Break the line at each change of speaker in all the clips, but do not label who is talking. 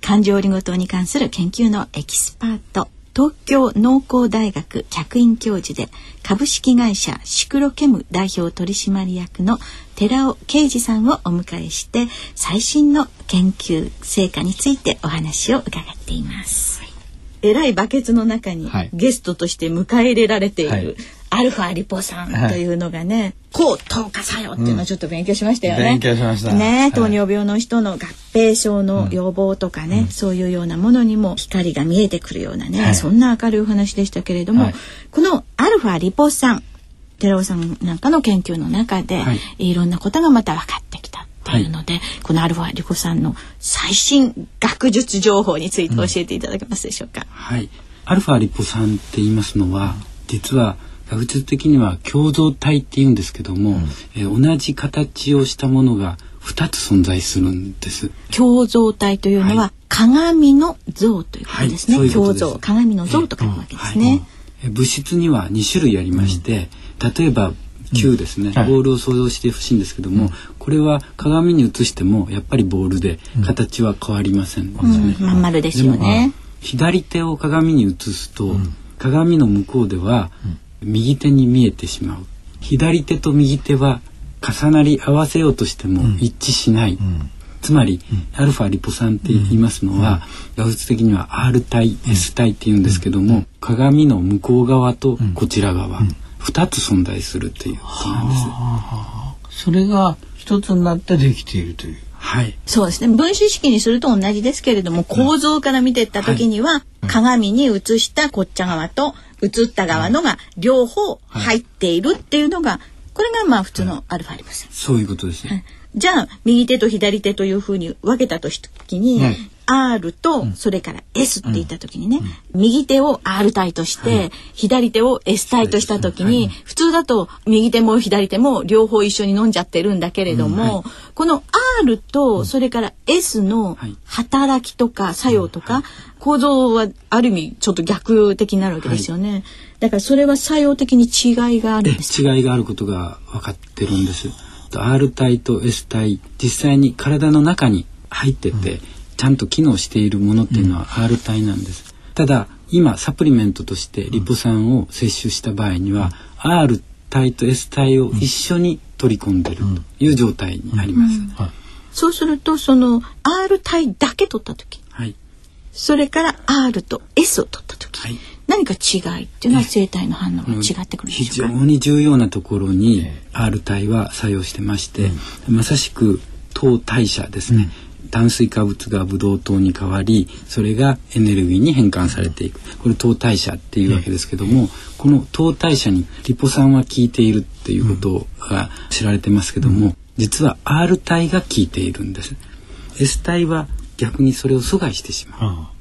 環状オリゴ糖に関する研究のエキスパート東京農工大学客員教授で株式会社シクロケム代表取締役の寺尾啓二さんをお迎えして最新の研究成果についてお話を伺っています。えらいバケツの中にゲストとして迎え入れられている、はい、アルファリポ酸というのがね、抗糖化作用っていうのをちょっと勉強しましたよね。
勉強しました。
ね、糖尿病の人の合併症の予防とかね、うん、そういうようなものにも光が見えてくるようなね、はい、そんな明るいお話でしたけれども、はい、このアルファリポ酸寺尾さんなんかの研究の中で、はい、いろんなことがまた分かってきたっていうので、はい、このアルファリポ酸の最新学術情報について教えていただけますでしょうか？うん、
はい。アルファリポ酸って言いますのは、実は学術的には共造体って言うんですけども、うん、え同じ形をしたものが2つ存在するんです。
共造体というのは、はい、鏡の像ということですね。はい、共造。鏡の像と書くわけですね。
はい、物質には2種類ありまして、うん、例えば球ですね、うん、ボールを想像してほしいんですけども、これは鏡に映してもやっぱりボールで形は変わりません。ね。
まん丸ですよね。
左手を鏡に映すと、鏡の向こうでは、右手に見えてしまう。左手と右手は重なり合わせようとしても一致しない、うん、つまり、うん、アルファリポ酸って言いますのは、うん、学術的には R 体、S 体って言うんですけども、鏡の向こう側とこちら側、2つ存在するということなんです。
それが一つになってできているという。
はい、
そうですね。分子式にすると同じですけれども構造から見ていった時には、はい、鏡に映したこっち側と映った側のが両方入っているっていうのが、これがまあ普通のアルファリポ酸。
そういうことですね。
じゃあ右手と左手というふうに分けたときに、R とそれから S って言った時にね、右手を R 体として、左手を S 体とした時に、普通だと右手も左手も両方一緒に飲んじゃってるんだけれども、この R とそれから S の働きとか作用とか、構造はある意味ちょっと逆的になるわけですよね。だからそれは作用的に違いがあるんです。
違いがあることが分かってるんです。R 体と S 体実際に体の中に入ってて、ちゃんと機能しているものっていうのは R 体なんです。ただ今サプリメントとしてリポ酸を摂取した場合には、R 体と S 体を一緒に取り込んでるという状態になります。
そうするとその R 体だけ取った時、はい、それから R と S を取った時、はい、何か違いっていうのは生体の反応が違ってくる
非常に重要なところに R 体は作用してまして、まさしく糖代謝ですね、炭水化物がブドウ糖に変わりそれがエネルギーに変換されていく。これ糖代謝っていうわけですけども、この糖代謝にリポ酸は効いているっていうことが知られてますけども、実は R 体が効いているんです。S 体は逆にそれを阻害してしまう。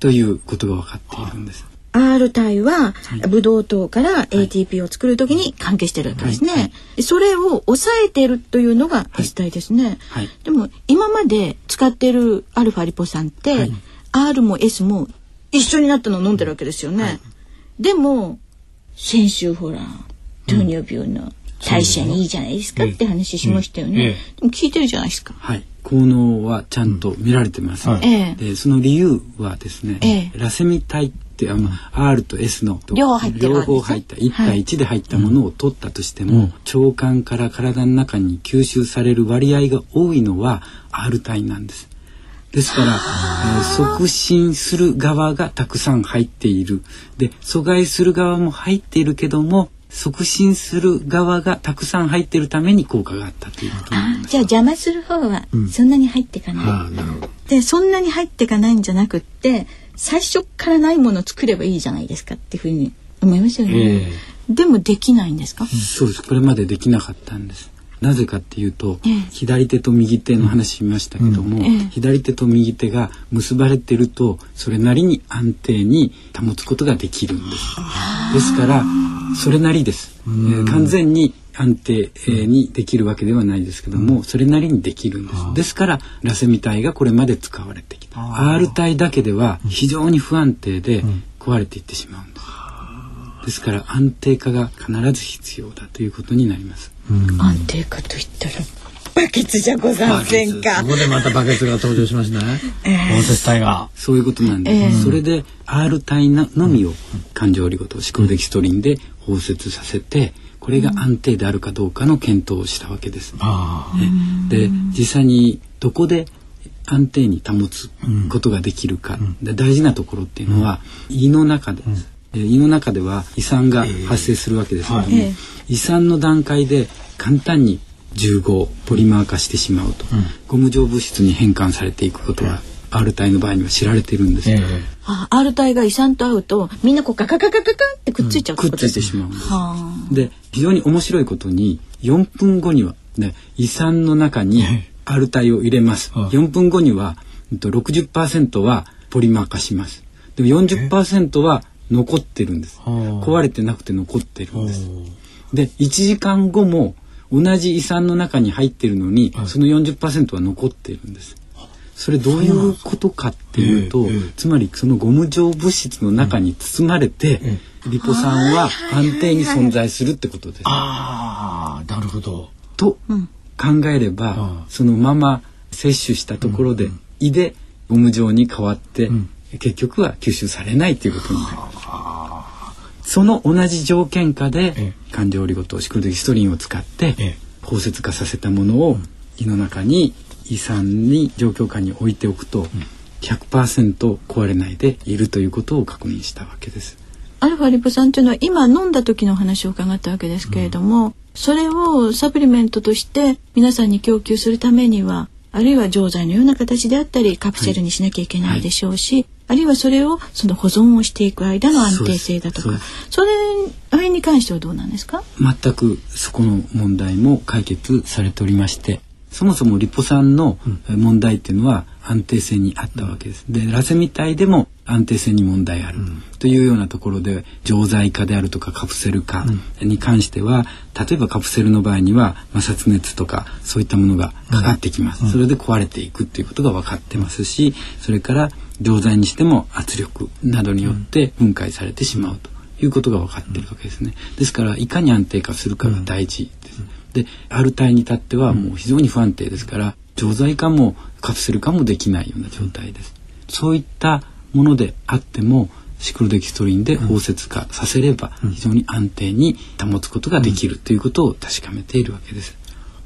ということが分かっているんです
R 体はブドウ糖から ATP を作る時に関係してるわけですね、はい。はい、それを抑えているというのが S 体ですね、はい、でも今まで使ってるアルファリポ酸って、R も S も一緒になったのを飲んでるわけですよね、でも先週ほら糖尿病の代謝にいいじゃないですかって話しましたよね、でも聞いてるじゃないですか。
はい。効能はちゃんと見られてます、でその理由はですね、ラセミ体ってあの R と S の
両方入
両方入った1対1で入ったものを取ったとしても、腸管から体の中に吸収される割合が多いのは R 体なんです。ですから、えー。促進する側がたくさん入っている。で阻害する側も入っているけども促進する側がたくさん入っているために効果があったということになります。
あじゃあ邪魔する方はそんなに入っていかない、
ああなるほど。
でそんなに入っていかないんじゃなくって最初からないものを作ればいいじゃないですかっていうふうに思いますよね、
え
でもできないんですか、
そうです。これまでできなかったんです。なぜかっていうと、
ええ。
左手と右手の話しましたけども、
うん。ええ。
左手と右手が結ばれてるとそれなりに安定に保つことができるんです。ですからそれなりです、えー完全に安定えーにできるわけではないですけども、それなりにできるんです。ですからラセミ体がこれまで使われてきた。R 体だけでは非常に不安定で壊れていってしまうんです。ですから安定化が必ず必要だということになります。
安定化といったらバケツじゃござんせんか？
ここでまたバケツが登場しましたね。包摂体が。
そういうことなんです。それで R 体ののみを環状オリゴ糖シクロデキストリンで包摂させて、これが安定であるかどうかの検討をしたわけです。ね。で実際にどこで安定に保つことができるか、で大事なところっていうのは、胃の中でです、で胃の中では胃酸が発生するわけですけども、
ええ
胃酸の段階で簡単に重合ポリマー化してしまうと、ゴム状物質に変換されていくことは R 体の場合には知られてるんです、
ええ。
あ R 体が胃酸と合うとみんなこうガガガガガガってくっついちゃう
くっついて
ま
しまうんでで非常に面白いことに4分後には、ね、胃酸の中に R 体を入れます。
はい
4分後にはうんと60%はポリマー化します。でも40%は残ってるんです。
はあ
壊れてなくて残ってるんです。で1時間後も同じ胃酸の中に入ってるのに、その40%は残ってるんです。それどういうことかっていうと、
ええええ。
つまりそのゴム状物質の中に包まれて、リポ酸は安定に存在するってことです。
ああ、なるほど。
と考えれば、
うん。
そのまま摂取したところで、胃でゴム状に変わって、結局は吸収されないということになります。その同じ条件下で
え
環状オリゴ糖シクロデキストリンを使って
ええ。
包摂化させたものを胃の中に胃酸に状況下に置いておくと100%壊れないでいるということを確認したわけです。
アルファリポ酸というのは今飲んだ時のお話を伺ったわけですけれども、それをサプリメントとして皆さんに供給するためにはあるいは錠剤のような形であったりカプセルにしなきゃいけないでしょうし、あるいはそれをその保存をしていく間の安定性だとか
そ
れあれに関してはどうなんですか？
全くそこの問題も解決されておりましてそもそもリポ酸のえ問題っていうのは安定性にあったわけです。でラセミ体でも安定性に問題あるというようなところで錠剤化であるとかカプセル化に関しては例えばカプセルの場合には摩擦熱とかそういったものがかかってきます。それで壊れていくっていうことが分かってますしそれから錠剤にしても圧力などによって分解されてしまうということが分かっているわけですね。ですからいかに安定化するかが大事です。で R 体に至ってはもう非常に不安定ですから錠剤化もカプセル化もできないような状態です。そういったものであってもシクロデキストリンで包摂化させれば非常に安定に保つことができるということを確かめているわけです。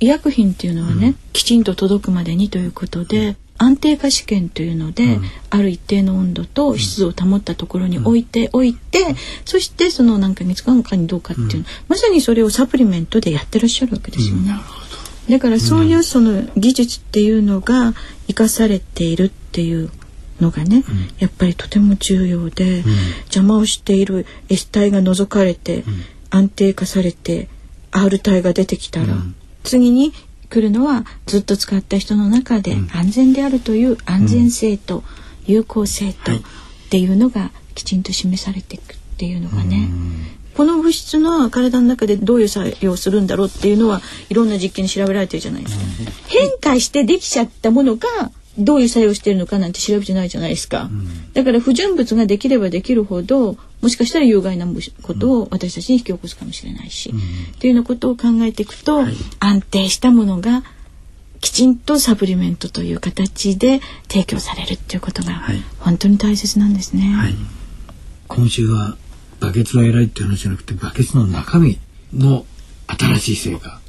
医薬品っていうのはね、きちんと届くまでにということで、安定化試験というので、ある一定の温度と湿度を保ったところに置いておいて、そしてその何ヶ月間かにどうかっていうの、まさにそれをサプリメントでやってらっしゃるわけですよね。だからそういうその技術っていうのが生かされているっていうのがね、やっぱりとても重要で、邪魔をしている S 体が除かれて、安定化されて R 体が出てきたら、次に来るのはずっと使った人の中で安全であるという安全性と有効性とっていうのがきちんと示されていくっていうのがね、この物質の体の中でどういう作用をするんだろうっていうのはいろんな実験に調べられてるじゃないですか。変化してできちゃったものがどういう作用してるのかなんて調べてないじゃないですか。だから不純物ができればできるほどもしかしたら有害なことを私たちに引き起こすかもしれないし、っていうようなことを考えていくと、安定したものがきちんとサプリメントという形で提供されるっていうことが
はい。
本当に大切なんですね。
はい。
今週はバケツが偉いっていう話じゃなくてバケツの中身の新しい成果。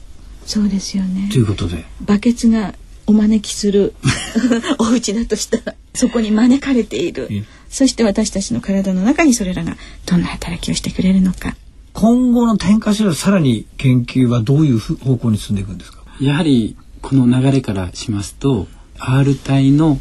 そうですよね。
ということで。
バケツがお招きする お家だとしたらそこに招かれている、そして私たちの体の中にそれらがどんな働きをしてくれるのか。
今後の転化しらさらに研究はどういう方向に進んでいくんですか？
やはりこの流れからしますと R 体の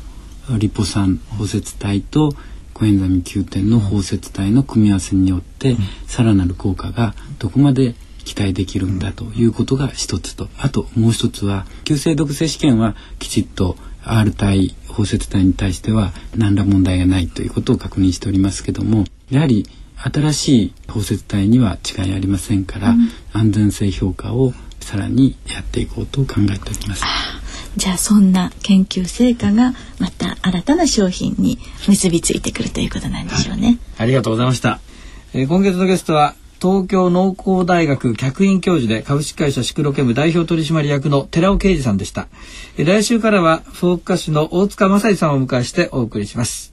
リポ酸包摂体とコエンザミ Q 点の包摂体の組み合わせによって、さらなる効果がどこまで期待できるんだということが一つとあともう一つは急性毒性試験はきちっと R 体包摂体に対しては何ら問題がないということを確認しておりますけどもやはり新しい包摂体には違いありませんから、うん、安全性評価をさらにやっていこうと考えております。
じゃあそんな研究成果がまた新たな商品に結びついてくるということなんでしょうね。
ありがとうございました。えー、今月のゲストは東京農工大学客員教授で株式会社シクロケム代表取締役の寺尾啓二さんでした。来週からはフォーク歌手の大塚正史さんをお迎えしてお送りします。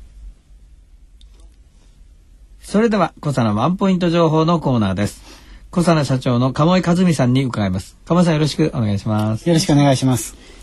それでは、小佐のワンポイント情報のコーナーです。小佐社長の鴨井和美さんに伺います。鴨井さんよろしくお願いします。
よろしくお願いします。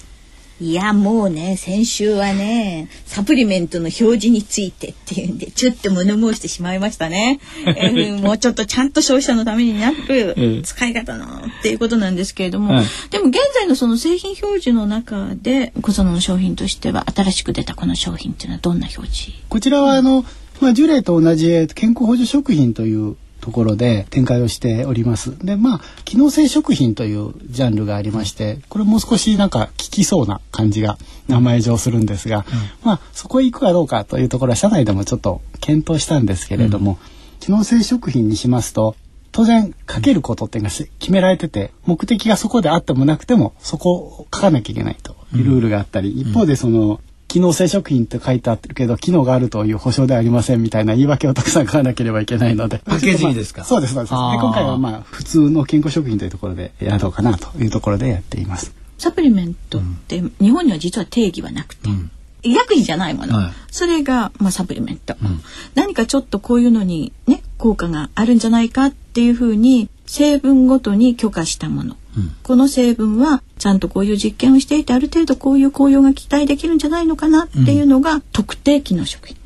いやもうね先週はねサプリメントの表示についてっていうんでちょっと物申してしまいましたね、えー、もうちょっとちゃんと消費者のためになる使い方のっていうことなんですけれども、はい、でも現在のその製品表示の中で小園の商品としては新しく出たこの商品っていうのはどんな表示？
こちらはあの、まあ、従来と同じ健康補助食品というところで展開をしております。でまあ機能性食品というジャンルがありましてこれもう少しなんか効きそうな感じが名前上するんですが、うん、まあそこへ行くかどうかというところは社内でもちょっと検討したんですけれども、うん、機能性食品にしますと当然かけることっていうのが決められてて目的がそこであってもなくてもそこを書かなきゃいけないというルールがあったり、一方でその機能性食品って書いてあってるけど機能があるという保証ではありませんみたいな言い訳をたくさん書かなければいけないので。
パッケージですか、
そうですそうです。で今回はまあ普通の健康食品というところでやろうかなというところでやっています。
サプリメントって日本には実は定義はなくて、うん。医薬品じゃないもの、はい、それが、まあ、サプリメント、うん、何かちょっとこういうのにね効果があるんじゃないかっていうふうに成分ごとに許可したもの。この成分はちゃんとこういう実験をしていてある程度こういう効用が期待できるんじゃないのかなっていうのが特定機能食品。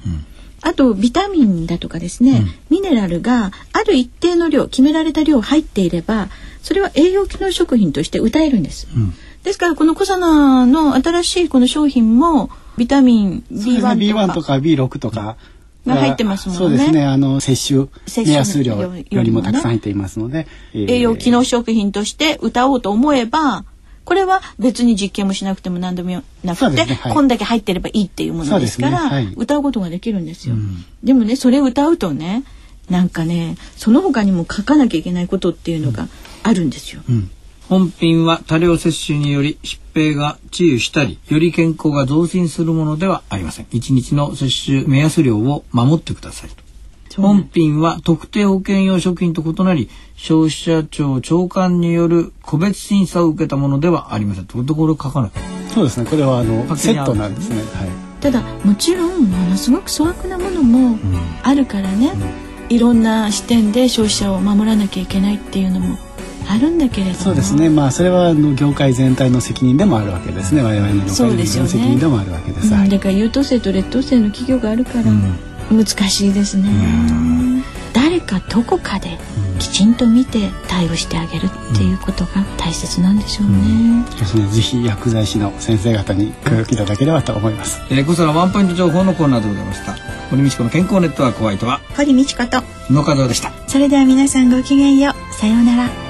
あとビタミンだとかですね、うん、ミネラルがある一定の量決められた量入っていればそれは栄養機能食品として歌えるんです。うん、ですからこのコサナの新しいこの商品もビタミン B1 とか。
B1 とか B6 とか
が入ってますもんね。
そうですね。あの摂取目安量よりもたくさん入っていますので、
栄養機能食品として歌おうと思えば。これは別に実験もしなくても何でもなくて、ねはい、こんだけ入ってればいいっていうものですから、ねはい、歌うことができるんですよ。うん、でもねそれを歌うとねなんかねその他にも書かなきゃいけないことっていうのがあるんですよ。うん
本品は多量摂取により疾病が治癒したりより健康が増進するものではありません。1日の摂取目安量を守ってください。と本品は特定保険用食品と異なり消費者庁長官による個別審査を受けたものではありません。とところ書かない
そうですね。これはあのセットなんですね、はい、
ただもちろんものすごく粗悪なものもあるからね、うん、いろんな視点で消費者を守らなきゃいけないっていうのもあるんだけれど
そうですねまあそれはあの業界全体の責任でもあるわけですね我々の業界の責任でもあるわけです、ね
うん、だから優等生と劣等生の企業があるから難しいですね、誰かどこかできちんと見て対応してあげるっていうことが大切なんでしょうね。うん
ですね。ぜひ薬剤師の先生方にご協力いただければと思います。
えー、こちらワンポイント情報のコーナーでございました。堀道子の健康ネットワークホワイトは
堀道子と
野門でした。
それでは皆さんごきげんよう。さようなら。